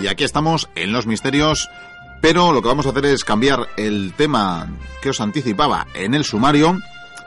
Y aquí estamos en los misterios, pero lo que vamos a hacer es cambiar el tema que os anticipaba en el sumario.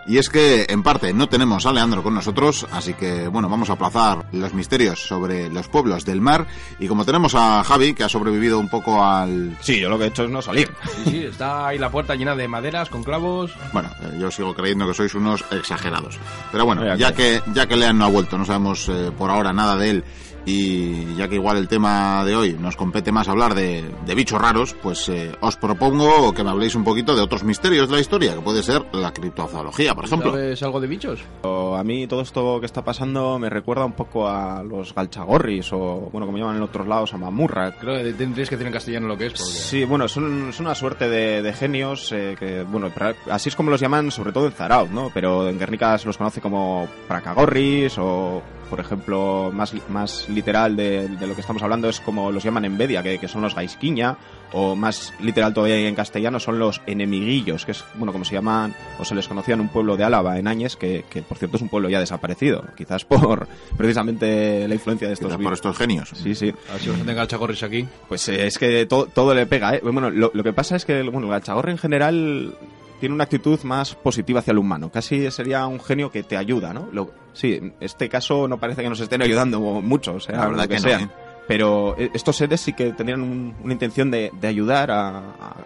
Y es que, en parte, no tenemos a Leandro con nosotros, así que, bueno, vamos a aplazar los misterios sobre los pueblos del mar. Y como tenemos a Javi, que ha sobrevivido un poco al... Sí, yo lo que he hecho es no salir. Sí, sí, está ahí la puerta llena de maderas, con clavos. Bueno, eh, yo sigo creyendo que sois unos exagerados. Pero bueno, ya que, ya que Lean no ha vuelto, no sabemos eh, por ahora nada de él, y ya que igual el tema de hoy nos compete más hablar de, de bichos raros, pues eh, os propongo que me habléis un poquito de otros misterios de la historia, que puede ser la criptozoología, por ejemplo. ¿Sabes algo de bichos? O A mí todo esto que está pasando me recuerda un poco a los galchagorris o, bueno, como llaman en otros lados, a mamurra. Creo que tendréis que decir en castellano lo que es. Porque... Sí, bueno, son, una suerte de, de genios eh, que, bueno, pra- así es como los llaman sobre todo en Zaraut, ¿no? Pero en Guernica se los conoce como pracagorris o, por ejemplo, más, más literal de, de lo que estamos hablando es como los llaman en Bedia, que, que son los gaisquiña, o más literal todavía en castellano son los enemiguillos, que es, bueno, como se llaman, o se les conocía en un pueblo de Álava, en Áñez, que, que por cierto es un pueblo ya desaparecido, quizás por precisamente la influencia de estos por estos genios. Sí, sí. A ver si os tenga el chagorris aquí. Pues eh, es que todo, todo le pega, ¿eh? Bueno, lo, lo que pasa es que bueno, el gachagorri en general tiene una actitud más positiva hacia el humano. Casi sería un genio que te ayuda, ¿no? Lo- sí, en este caso no parece que nos estén ayudando mucho, o sea, La verdad lo que, que no, sea. ¿eh? Pero eh, estos seres sí que tendrían un- una intención de, de ayudar a,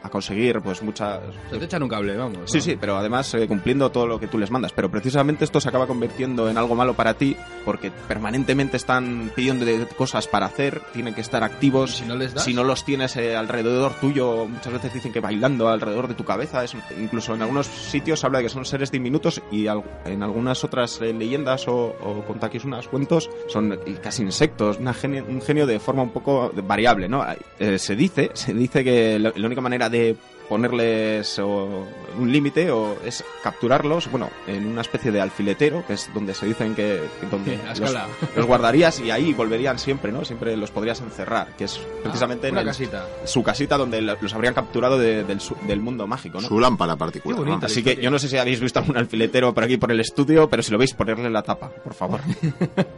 conseguir pues muchas... Se te echan un cable, vamos. Sí, ¿no? sí, pero además eh, cumpliendo todo lo que tú les mandas. Pero precisamente esto se acaba convirtiendo en algo malo para ti porque permanentemente están pidiendo cosas para hacer, tienen que estar activos. ¿Y si no les das? Si no los tienes eh, alrededor tuyo, muchas veces dicen que bailando alrededor de tu cabeza, es, incluso en algunos sitios habla de que son seres diminutos y al- en algunas otras eh, leyendas o, o unas cuentos son casi insectos, una genio- un genio de forma un poco variable, ¿no? Eh, se dice, se dice que la única manera de ponerles o, un límite o es capturarlos, bueno, en una especie de alfiletero, que es donde se dicen que, que donde A los, los guardarías y ahí volverían siempre, ¿no? Siempre los podrías encerrar, que es precisamente Ah, una en el- casita. su casita donde los habrían capturado de- del, su- del mundo mágico, ¿no? Su lámpara particular. ¿no? Así que yo no sé si habéis visto algún alfiletero por aquí por el estudio, pero si lo veis, ponerle la tapa, por favor.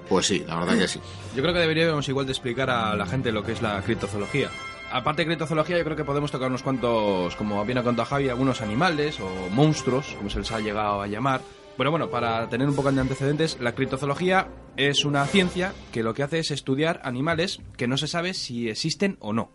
Pues sí, la verdad que sí. Yo creo que deberíamos igual de explicar a la gente lo que es la criptozoología. Aparte de criptozoología, yo creo que podemos tocar unos cuantos, como bien ha contado Javi, algunos animales o monstruos, como se les ha llegado a llamar. Bueno, bueno, para tener un poco de antecedentes, la criptozoología es una ciencia que lo que hace es estudiar animales que no se sabe si existen o no.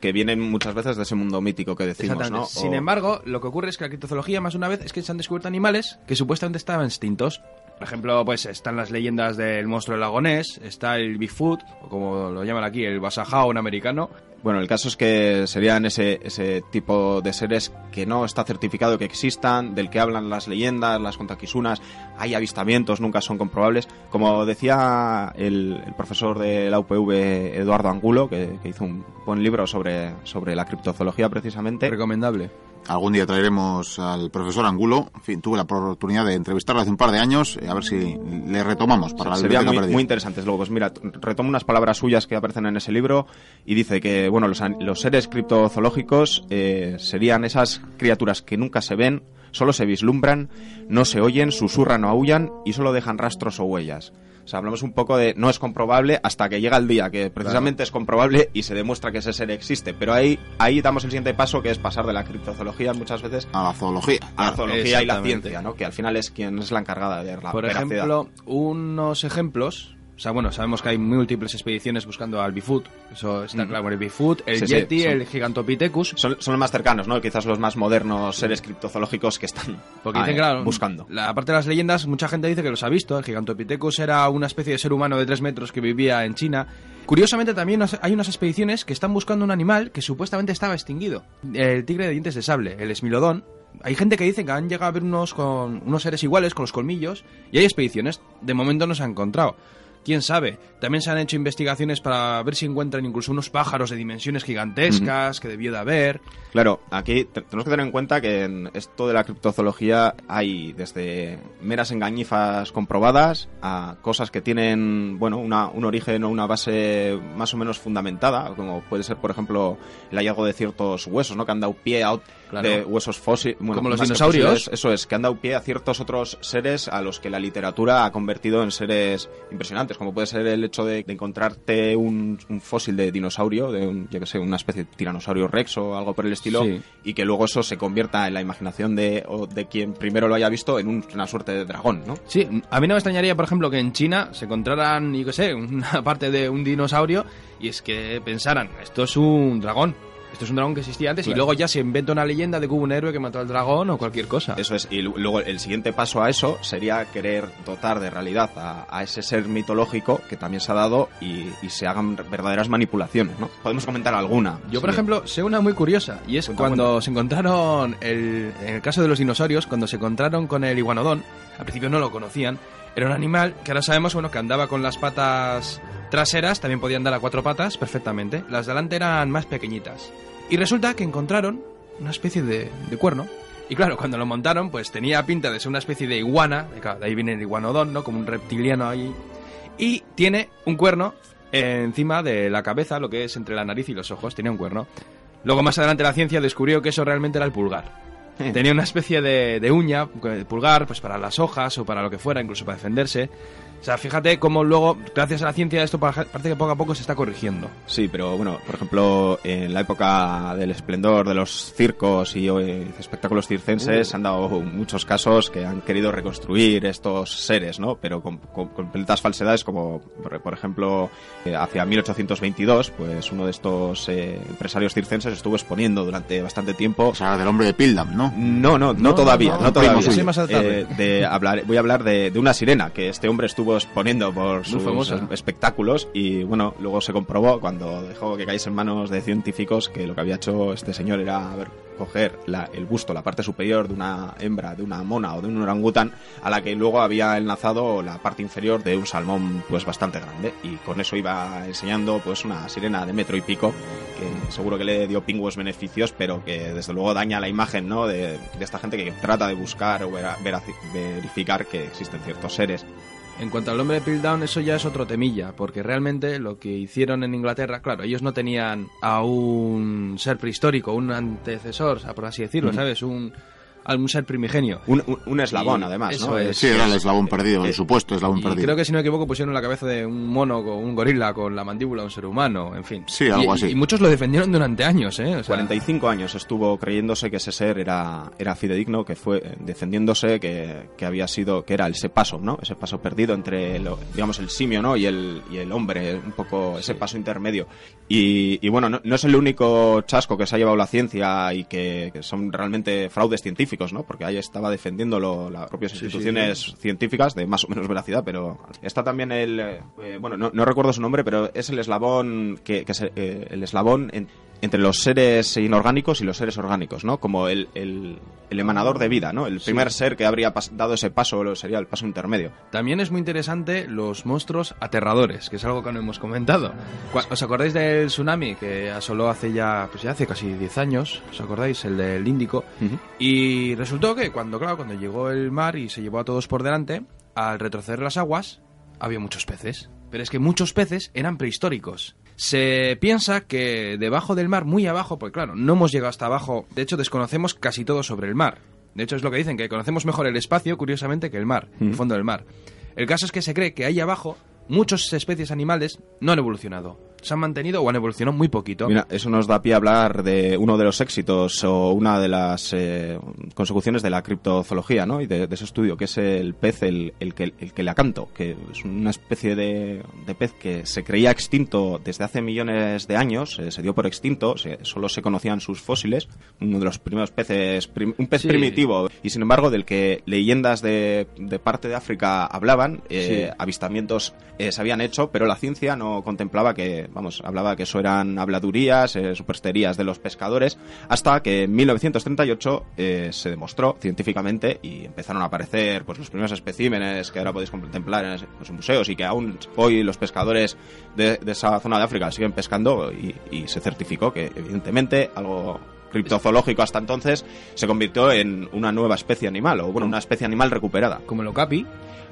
que vienen muchas veces de ese mundo mítico que decimos. ¿no? Sin O- embargo, lo que ocurre es que la criptozoología, más una vez, es que se han descubierto animales que supuestamente estaban extintos. Por ejemplo, pues están las leyendas del monstruo del lago Ness, está el Bigfoot, o como lo llaman aquí, el Basajao, un americano. Bueno, el caso es que serían ese, ese tipo de seres que no está certificado que existan, del que hablan las leyendas, las contaquisunas, hay avistamientos, nunca son comprobables. Como decía el, el profesor de la UPV, Eduardo Angulo, que, que hizo un buen libro sobre, sobre la criptozoología precisamente, Recomendable. Algún día traeremos al profesor Angulo. En fin, tuve la oportunidad de entrevistarlo hace un par de años. A ver si le retomamos para la biblioteca muy, perdida. muy interesantes. Luego, pues mira, retomo unas palabras suyas que aparecen en ese libro y dice que, bueno, los, los seres criptozoológicos eh, serían esas criaturas que nunca se ven, solo se vislumbran, no se oyen, susurran o aullan y solo dejan rastros o huellas. O sea, hablamos un poco de no es comprobable hasta que llega el día que precisamente es comprobable y se demuestra que ese ser existe. Pero ahí, ahí damos el siguiente paso que es pasar de la criptozoología muchas veces A la zoología. a la zoología y la ciencia, ¿no? Que al final es quien es la encargada de la Por veracidad. ejemplo, unos ejemplos. O sea, bueno, sabemos que hay múltiples expediciones buscando al Bigfoot. Eso está Mm. claro. El Bigfoot, el Sí, sí, Yeti, son- el Gigantopithecus. Son, son los más cercanos, ¿no? Quizás los más modernos seres criptozoológicos que están Porque ah, dicen, claro, buscando. La, aparte de las leyendas, mucha gente dice que los ha visto. El Gigantopithecus era una especie de ser humano de 3 metros que vivía en China. Curiosamente, también hay unas expediciones que están buscando un animal que supuestamente estaba extinguido. El tigre de dientes de sable, el esmilodón. Hay gente que dice que han llegado a ver unos, con, unos seres iguales, con los colmillos, y hay expediciones. De momento no se han encontrado. ¿Quién sabe? También se han hecho investigaciones para ver si encuentran incluso unos pájaros de dimensiones gigantescas que debió de haber. Claro, aquí te- tenemos que tener en cuenta que en esto de la criptozoología hay desde meras engañifas comprobadas a cosas que tienen, bueno, una- un origen o una base más o menos fundamentada, como puede ser, por ejemplo, el hallazgo de ciertos huesos, ¿no? Que han dado pie a, Claro. de huesos fósiles. bueno, Como los que dinosaurios. fósiles, eso es, que han dado pie a ciertos otros seres a los que la literatura ha convertido en seres impresionantes, como puede ser el hecho de, de encontrarte un, un fósil de dinosaurio, de un, yo que sé, una especie de tiranosaurio rex o algo por el estilo, Sí. y que luego eso se convierta en la imaginación de, o de quien primero lo haya visto en un- una suerte de dragón, ¿no? Sí, a mí no me extrañaría, por ejemplo, que en China se encontraran, yo qué sé, una parte de un dinosaurio y es que pensaran, esto es un dragón. Esto es un dragón que existía antes y luego ya se inventa una leyenda de que hubo un héroe que mató al dragón o cualquier cosa. Eso es, y lu- luego el siguiente paso a eso sería querer dotar de realidad a, a ese ser mitológico que también se ha dado y, y se hagan verdaderas manipulaciones, ¿no? Podemos comentar alguna. Yo, por Sí. ejemplo, sé una muy curiosa, y es Cuenta, cuando cuenta. se encontraron, el, en el caso de los dinosaurios, cuando se encontraron con el iguanodón, al principio no lo conocían, era un animal que ahora sabemos, bueno, que andaba con las patas traseras, también podía andar a cuatro patas perfectamente, las de delante eran más pequeñitas. Y resulta que encontraron una especie de, de cuerno, y claro, cuando lo montaron, pues tenía pinta de ser una especie de iguana, de ahí viene el iguanodón, ¿no? Como un reptiliano ahí. Y tiene un cuerno encima de la cabeza, lo que es entre la nariz y los ojos, tenía un cuerno. Luego más adelante la ciencia descubrió que eso realmente era el pulgar. Tenía una especie de, de uña, eh, pulgar, pues para las hojas o para lo que fuera, incluso para defenderse. O sea, fíjate cómo luego, gracias a la ciencia, esto pa- parece que poco a poco se está corrigiendo. Sí, pero bueno, por ejemplo, en la época del esplendor de los circos y eh, espectáculos circenses Uh. se han dado muchos casos que han querido reconstruir estos seres, ¿no? Pero con, con completas falsedades, como por, ejemplo, eh, hacia 1822, pues uno de estos eh, empresarios circenses estuvo exponiendo durante bastante tiempo O sea, del hombre de Pildam, ¿no? no, no, no, No, todavía, no, no, no, todavía. Más. Eh, de hablar, voy a hablar de, de una sirena que este hombre estuvo exponiendo por sus famosa. espectáculos y bueno, luego se comprobó cuando dejó que cayese en manos de científicos que lo que había hecho este señor era ver, coger la- el busto, la parte superior de una hembra, de una mona o de un orangután a la que luego había enlazado la parte inferior de un salmón pues bastante grande y con eso iba enseñando pues una sirena de metro y pico que seguro que le dio pingües beneficios pero que desde luego daña la imagen ¿no? de, de esta gente que trata de buscar o vera- veraci- verificar que existen ciertos seres En cuanto al hombre de Piltdown, eso ya es otro temilla, porque realmente lo que hicieron en Inglaterra, claro, ellos no tenían a un ser prehistórico, un antecesor, por así decirlo. ¿sabes? Un, a un ser primigenio. un, un- un eslabón Y además ¿no? es. Sí, era el eslabón perdido, el eh, supuesto eslabón Y perdido. creo que si no me equivoco pusieron la cabeza de un mono con un gorila con la mandíbula de un ser humano, en fin. Sí, algo Y- así. Y muchos lo defendieron durante años, ¿eh? O sea, 45 años estuvo creyéndose que ese ser era, era fidedigno, que fue eh, defendiéndose que, que había sido, que era ese paso, ¿no? Ese paso perdido entre, lo- digamos, el simio, ¿no? Y el, y el hombre, un poco ese paso intermedio. Y, y bueno, no, no es el único chasco que se ha llevado la ciencia y que, que son realmente fraudes científicos, ¿no? Porque ahí estaba defendiéndolo las propias sí, instituciones científicas de más o menos veracidad, pero está también el, eh, bueno, no, no recuerdo su nombre, pero es el eslabón que, que se- eh, el eslabón en- entre los seres inorgánicos y los seres orgánicos, ¿no? Como el, el, el emanador de vida, ¿no? El primer ser que habría dado ese paso lo- sería el paso intermedio. También es muy interesante los monstruos aterradores, que es algo que no hemos comentado. ¿Os acordáis del tsunami que asoló hace ya, pues ya hace casi 10 años? ¿Os acordáis? El del Índico. Y resultó que cuando, claro, cuando llegó el mar y se llevó a todos por delante, al retroceder las aguas, había muchos peces. Pero es que muchos peces eran prehistóricos. Se piensa que debajo del mar, muy abajo, pues claro, no hemos llegado hasta abajo, de hecho desconocemos casi todo sobre el mar. De hecho es lo que dicen, que conocemos mejor el espacio, curiosamente, que el mar, el fondo del mar. El caso es que se cree que ahí abajo muchas especies animales no han evolucionado. Se han mantenido o han evolucionado muy poquito. Mira, eso nos da pie a hablar de uno de los éxitos o una de las eh, consecuciones de la criptozoología, ¿no? Y de, de ese estudio, que es el pez, el, el que, el que le acanto, que es una especie de, de pez que se creía extinto desde hace millones de años, eh, se dio por extinto, se- solo se conocían sus fósiles, uno de los primeros peces, prim- un pez Sí. primitivo, y sin embargo del que leyendas de, de parte de África hablaban, eh, Sí. avistamientos eh, se habían hecho, pero la ciencia no contemplaba que, vamos, hablaba que eso eran habladurías, eh, supersterías de los pescadores, hasta que en 1938 eh, se demostró científicamente y empezaron a aparecer pues los primeros especímenes que ahora podéis contemplar en, pues, en museos y que aún hoy los pescadores de, esa zona de África siguen pescando y se certificó que evidentemente algo criptozoológico hasta entonces, se convirtió en una nueva especie animal, o bueno, una especie animal recuperada. Como el okapi.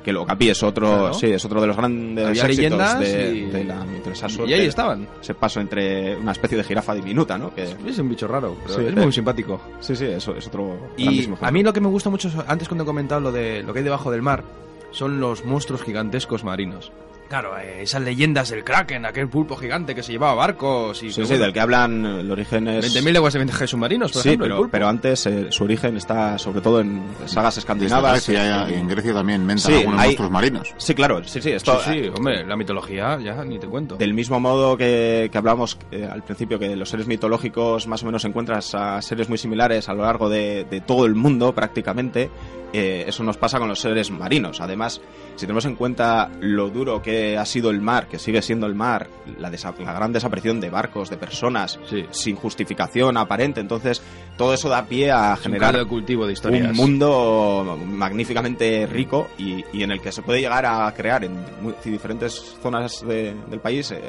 Que el okapi es otro, Claro. sí, es otro de los grandes Había éxitos de, y- de la mitología Y ahí estaban. Ese paso entre una especie de jirafa diminuta, ¿no? Que, Es un bicho raro, pero Sí, es eh. muy simpático. sí, sí, eso es otro Y a mí lo que me gusta mucho, antes cuando he comentado lo de lo que hay debajo del mar, son los monstruos gigantescos marinos. Claro, eh, esas leyendas del Kraken, aquel pulpo gigante que se llevaba barcos y Sí, sí, bueno, del que hablan, el origen es... 20.000 leguas de submarinos, por Sí, ejemplo, el pero, pulpo. pero antes eh, su origen está sobre todo en sagas escandinavas. Grecia, y en Grecia también mentan Sí, algunos hay- monstruos marinos. Sí, claro, sí, sí, esto... Sí, sí, hombre, la mitología ya ni te cuento. Del mismo modo que, eh, al principio, que los seres mitológicos más o menos encuentras a seres muy similares a lo largo de, de todo el mundo prácticamente, eh, eso nos pasa con los seres marinos. Además, si tenemos en cuenta lo duro que ha sido el mar, que sigue siendo el mar, la, la gran desaparición de barcos, de personas, Sí. sin justificación aparente, entonces todo eso da pie a un generar de cultivo de historias. un mundo magníficamente rico y, y en el que se puede llegar a crear en muy- diferentes zonas de- del país eh,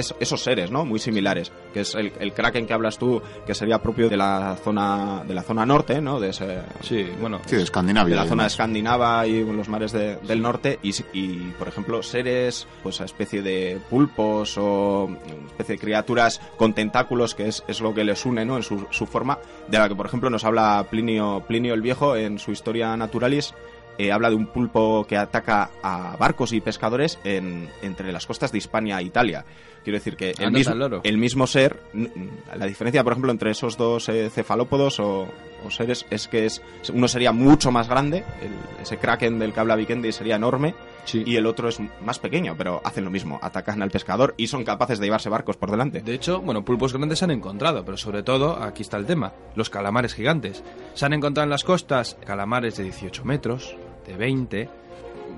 es- esos seres, ¿no? Muy similares, que es el, el kraken que hablas tú, que sería propio de la zona de la zona norte, ¿no? De ese, Sí, bueno. Sí, de Escandinavia. de la y zona escandinava y los mares de- del norte y, y, por ejemplo seres pues a especie de pulpos o especie de criaturas con tentáculos que es, es lo que les une ¿no? en su, su forma de la que por ejemplo nos habla Plinio, Plinio el Viejo en su Historia Naturalis eh, habla de un pulpo que ataca a barcos y pescadores en, entre las costas de Hispania e Italia. Quiero decir que el mismo, el mismo ser, la diferencia, por ejemplo, entre esos dos eh, cefalópodos o, o seres es que es uno sería mucho más grande, el- ese kraken del que habla Vikendi sería enorme, Sí. y el otro es más pequeño, pero hacen lo mismo, atacan al pescador y son capaces de llevarse barcos por delante. De hecho, bueno, pulpos grandes se han encontrado, pero sobre todo, aquí está el tema, los calamares gigantes. Se han encontrado en las costas calamares de 18 metros, de 20,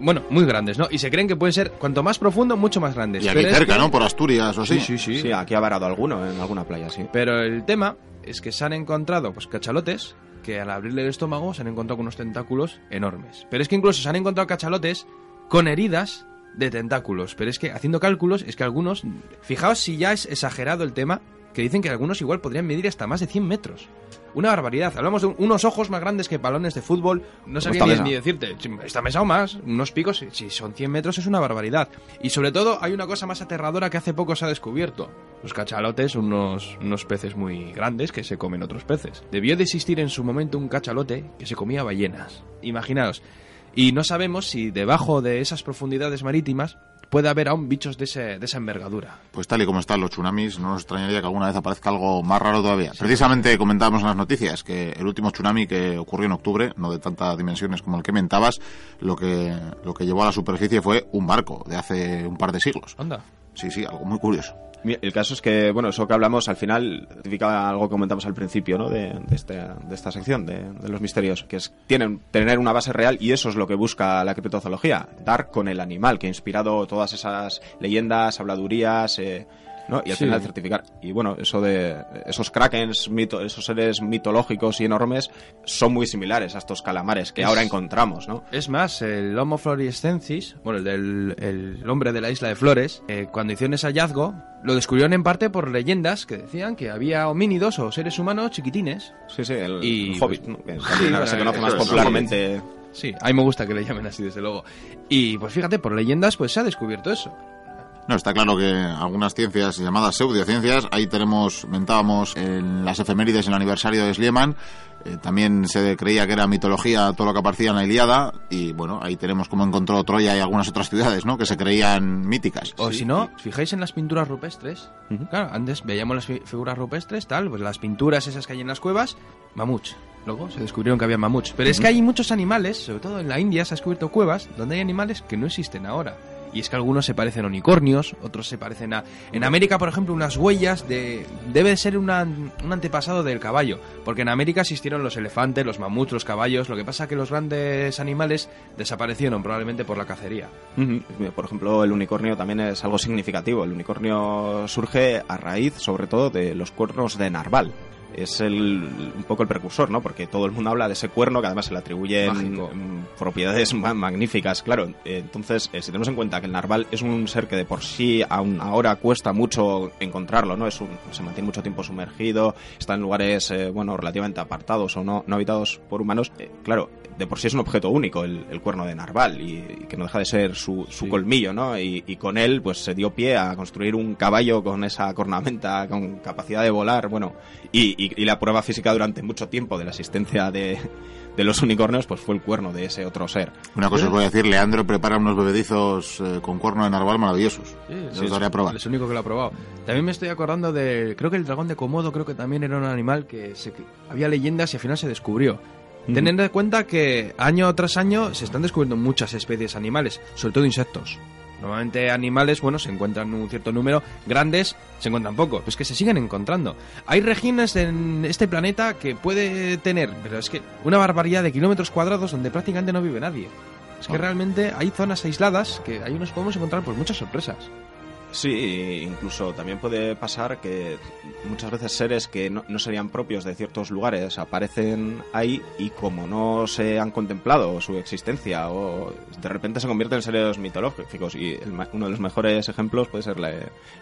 bueno, muy grandes, ¿no? Y se creen que pueden ser, cuanto más profundo, mucho más grandes. Y aquí Pero es cerca, que- ¿no? Por Asturias o así. Sí, sí, sí. Sí, aquí ha varado alguno en alguna playa, sí. Pero el tema es que se han encontrado, pues, cachalotes que al abrirle el estómago se han encontrado con unos tentáculos enormes. Pero es que incluso se han encontrado cachalotes con heridas de tentáculos. Pero es que haciendo cálculos, es que algunos, fijaos si ya es exagerado el tema, que dicen que algunos igual podrían medir hasta más de 100 metros. Una barbaridad. Hablamos de un- unos ojos más grandes que balones de fútbol. No sabía esta ni, decirte. Si Esta mesa o más. Unos picos, si- son 100 metros es una barbaridad. Y sobre todo hay una cosa más aterradora que hace poco se ha descubierto. Los cachalotes son unos, unos peces muy grandes que se comen otros peces. Debió de existir en su momento un cachalote que se comía ballenas. Imaginaos. Y no sabemos si debajo de esas profundidades marítimas puede haber aún bichos de, ese- de esa envergadura. Pues tal y como están los tsunamis, no nos extrañaría que alguna vez aparezca algo más raro todavía. Precisamente comentábamos en las noticias que el último tsunami que ocurrió en octubre, no de tantas dimensiones como el que mentabas, lo que, lo que llevó a la superficie fue un barco de hace un par de siglos. Anda. Sí, sí, algo muy curioso. El caso es que, bueno, eso que hablamos al final certifica algo que comentamos al principio, ¿no? De, de este- de esta sección, de, de los misterios, que es tienen, tener una base real y eso es lo que busca la criptozoología, dar con el animal que ha inspirado todas esas leyendas, habladurías, eh, ¿no? Y al Sí. final certificar. Y bueno, eso de esos krakens, mito- esos seres mitológicos y enormes son muy similares a estos calamares que Es- ahora encontramos, ¿no? Es más, el Homo floresiensis, bueno, el del el hombre de la isla de Flores, eh, cuando hicieron ese hallazgo, lo descubrieron en parte por leyendas que decían que había homínidos o seres humanos chiquitines. Sí, sí, el, Y, el hobbit, pues, ¿no? que sí, se bueno, conoce más popularmente. Sí, a mí me gusta que le llamen así, desde luego. Y pues fíjate, por leyendas, pues se ha descubierto eso. No, está claro que algunas ciencias llamadas pseudociencias, ahí tenemos, mentábamos en las efemérides en el aniversario de Schliemann, eh, también se creía que era mitología todo lo que aparecía en la Ilíada, y bueno, ahí tenemos como encontró Troya y algunas otras ciudades, ¿no? Que se creían míticas. O Sí, si no, fijáis en las pinturas rupestres. Claro, antes veíamos las fi- figuras rupestres, tal, pues las pinturas esas que hay en las cuevas, mamuts. Luego se descubrieron que había mamuts. Pero es que hay muchos animales, sobre todo en la India se ha descubierto cuevas donde hay animales que no existen ahora. Y es que algunos se parecen a unicornios, otros se parecen a... En América, por ejemplo, unas huellas de... Debe ser una- un antepasado del caballo, porque en América existieron los elefantes, los mamuts, los caballos, lo que pasa que los grandes animales desaparecieron probablemente por la cacería. Por ejemplo, el unicornio también es algo significativo. El unicornio surge a raíz, sobre todo, de los cuernos de narval. Es el, un poco el precursor, ¿no? Porque todo el mundo habla de ese cuerno que además se le atribuyen mm, propiedades ma- magníficas, claro. Entonces, eh, si tenemos en cuenta que el narval es un ser que de por sí aún ahora cuesta mucho encontrarlo, ¿no? Es un, se mantiene mucho tiempo sumergido, está en lugares, eh, bueno, relativamente apartados o no, no habitados por humanos, eh, claro, de por sí es un objeto único el, el cuerno de narval y, y que no deja de ser su, su Sí. colmillo, ¿no? Y, y con él, pues se dio pie a construir un caballo con esa cornamenta, con capacidad de volar, bueno, y, y- y la prueba física durante mucho tiempo de la existencia de, de los unicornios, pues fue el cuerno de ese otro ser. Una cosa os voy a decir, Leandro prepara unos bebedizos eh, con cuerno de narval maravillosos. Sí, Yo sí, os daré a probar. Es el único que lo ha probado. También me estoy acordando de. Creo que el dragón de Komodo, creo que también era un animal que se, que había leyendas y al final se descubrió. Tened en cuenta que año tras año se están descubriendo muchas especies animales, sobre todo insectos. Normalmente animales, bueno, se encuentran un cierto número, grandes se encuentran pocos, pues que se siguen encontrando. Hay regiones en este planeta que puede tener, pero es que una barbaridad de kilómetros cuadrados donde prácticamente no vive nadie. Es que Ah. realmente hay zonas aisladas que ahí nos podemos encontrar pues muchas sorpresas. Sí, incluso también puede pasar que muchas veces seres que no, no serían propios de ciertos lugares aparecen ahí y como no se han contemplado su existencia o de repente se convierten en seres mitológicos y el uno de los mejores ejemplos puede ser la,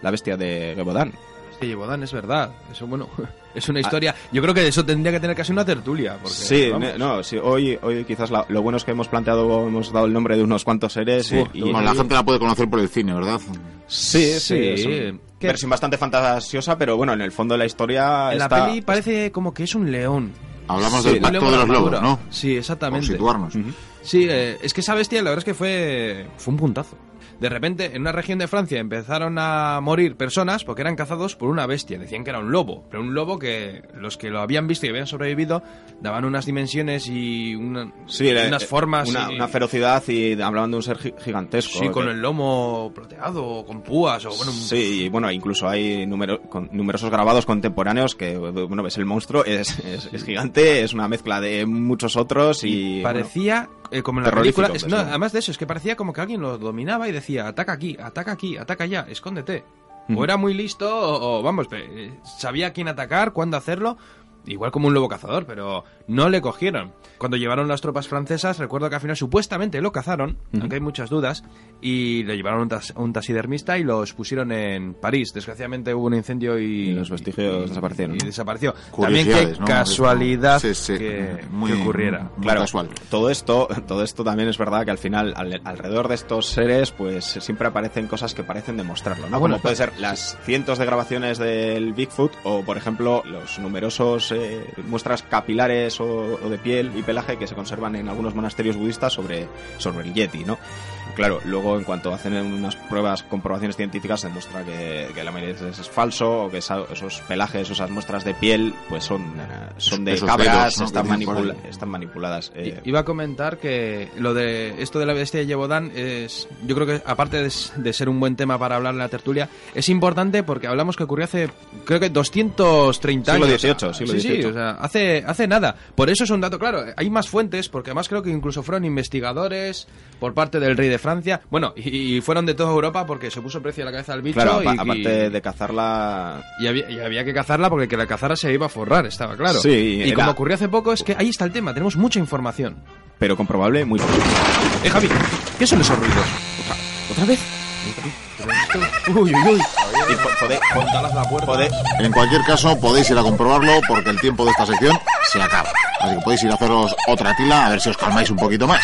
la bestia de Gebodan. Sí, Bodan, es verdad. Eso, bueno, es una historia. Yo creo que eso tendría que tener casi una tertulia. Porque, sí, vamos, no, sí, hoy, hoy quizás la- lo bueno es que hemos planteado, hemos dado el nombre de unos cuantos seres Sí, y, bueno, la gente la puede conocer por el cine, ¿verdad? Sí, sí, Sí, que- versión bastante fantasiosa, pero bueno, en el fondo de la historia En la peli parece como que es un león. Hablamos Sí, del pacto león de los lobos. ¿no? Sí, Por exactamente. Ujú. Sí, eh, es que esa bestia la verdad es que fue, fue un puntazo. De repente, en una región de Francia empezaron a morir personas porque eran cazados por una bestia. Decían que era un lobo, pero un lobo que los que lo habían visto y habían sobrevivido daban unas dimensiones y una- Sí, era- unas formas. Una, y- una ferocidad y hablaban de un ser gi- gigantesco. Sí, con el lomo plateado, con púas o bueno, un- Sí, y bueno, incluso hay numero- con numerosos grabados contemporáneos que, bueno, ves el monstruo, es, es, es gigante, es una mezcla de muchos otros y... parecía eh, como en la película es- no, sí. además de eso es que parecía como que alguien lo dominaba y decía ataca aquí ataca aquí ataca allá escóndete Ujú. o era muy listo o, o, vamos eh, sabía quién atacar cuándo hacerlo igual como un lobo cazador pero no le cogieron cuando llevaron las tropas francesas recuerdo que al final supuestamente lo cazaron Ujú. aunque hay muchas dudas y le llevaron a un, tas- un taxidermista y los pusieron en París desgraciadamente hubo un incendio y, Y los vestigios desaparecieron, y desapareció también qué ¿no? casualidad Sí, sí, que, muy- que ocurriera muy Claro, casual. todo esto, todo esto también es verdad que al final, al- alrededor de estos seres, pues siempre aparecen cosas que parecen demostrarlo, ¿no? Ah, bueno, Como puede ser las cientos de grabaciones del Bigfoot o, por ejemplo, los numerosos eh, muestras capilares o, de piel y pelaje que se conservan en algunos monasterios budistas sobre, sobre el Yeti, ¿no? Claro, luego en cuanto hacen unas pruebas, comprobaciones científicas, se demuestra que, que la mayoría de veces es falso o que esa- esos pelajes, esas muestras de piel, pues son, eh, son de Esos cabras, dedos, ¿no? están, que tienen por manipula- ahí. están manipuladas. I- eh, Iba a comentar que lo de esto de la bestia de Yebodan es, yo creo que aparte de, s- de ser un buen tema para hablar en la tertulia, es importante porque hablamos que ocurrió hace, creo que 230 Siglo años. XVIII, siglo sí, sí, XVIII. o sea, hace, hace nada. Por eso es un dato claro. Hay más fuentes, porque además creo que incluso fueron investigadores por parte del rey de Francia. Bueno, y, y fueron de toda Europa porque se puso precio a la cabeza del bicho. Claro, y, apa- y- aparte de cazarla. y había, y había que cazarla porque el que la cazara se iba a forrar, estaba claro. Sí, y era- como ocurrió hace poco, es que ahí está el tema, tenemos mucha información. Pero comprobable, muy poco. Eh, Javi, ¿qué son esos ruidos? ¿Otra vez? Uy, uy, uy. En cualquier caso, podéis ir a comprobarlo porque el tiempo de esta sección se acaba. Así que podéis ir a haceros otra tila a ver si os calmáis un poquito más.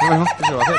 Bueno, ¿qué se va a hacer?